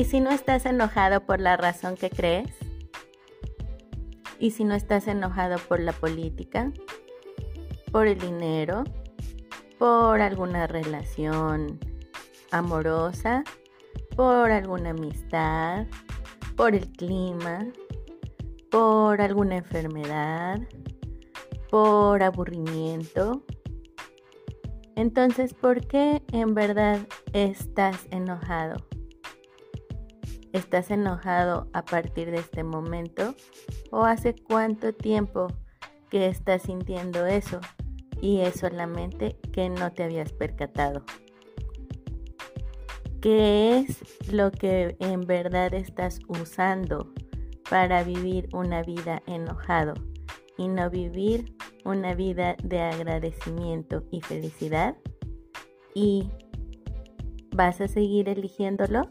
¿Y si no estás enojado por la razón que crees? ¿Y si no estás enojado por la política? ¿Por el dinero? ¿Por alguna relación amorosa? ¿Por alguna amistad? ¿Por el clima? ¿Por alguna enfermedad? ¿Por aburrimiento? Entonces, ¿por qué en verdad estás enojado? ¿Estás enojado a partir de este momento? ¿O hace cuánto tiempo que estás sintiendo eso? Y es solamente que no te habías percatado. ¿Qué es lo que en verdad estás usando para vivir una vida enojado y no vivir una vida de agradecimiento y felicidad? ¿Y vas a seguir eligiéndolo?